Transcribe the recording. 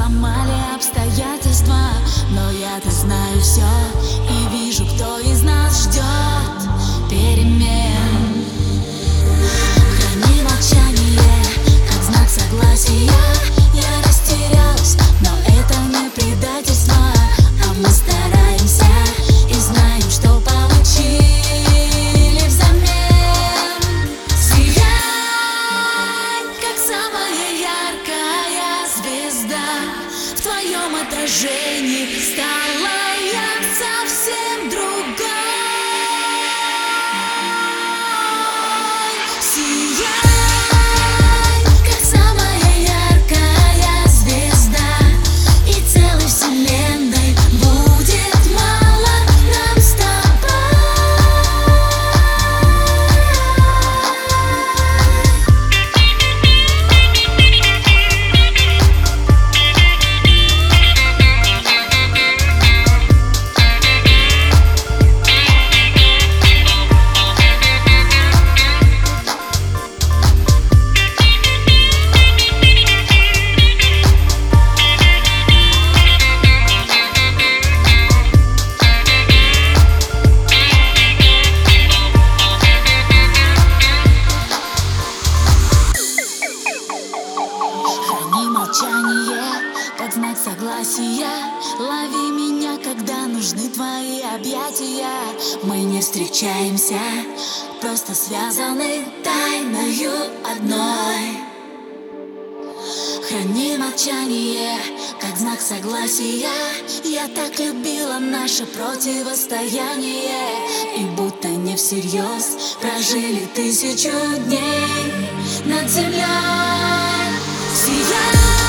сломали обстоятельства Но я-то знаю все твоем отражении стала твои объятия. Мы не встречаемся, просто связаны тайною одной. Храни молчание, как знак согласия. Я так любила наше противостояние. И будто не всерьез прожили тысячу дней над землей. Сияй,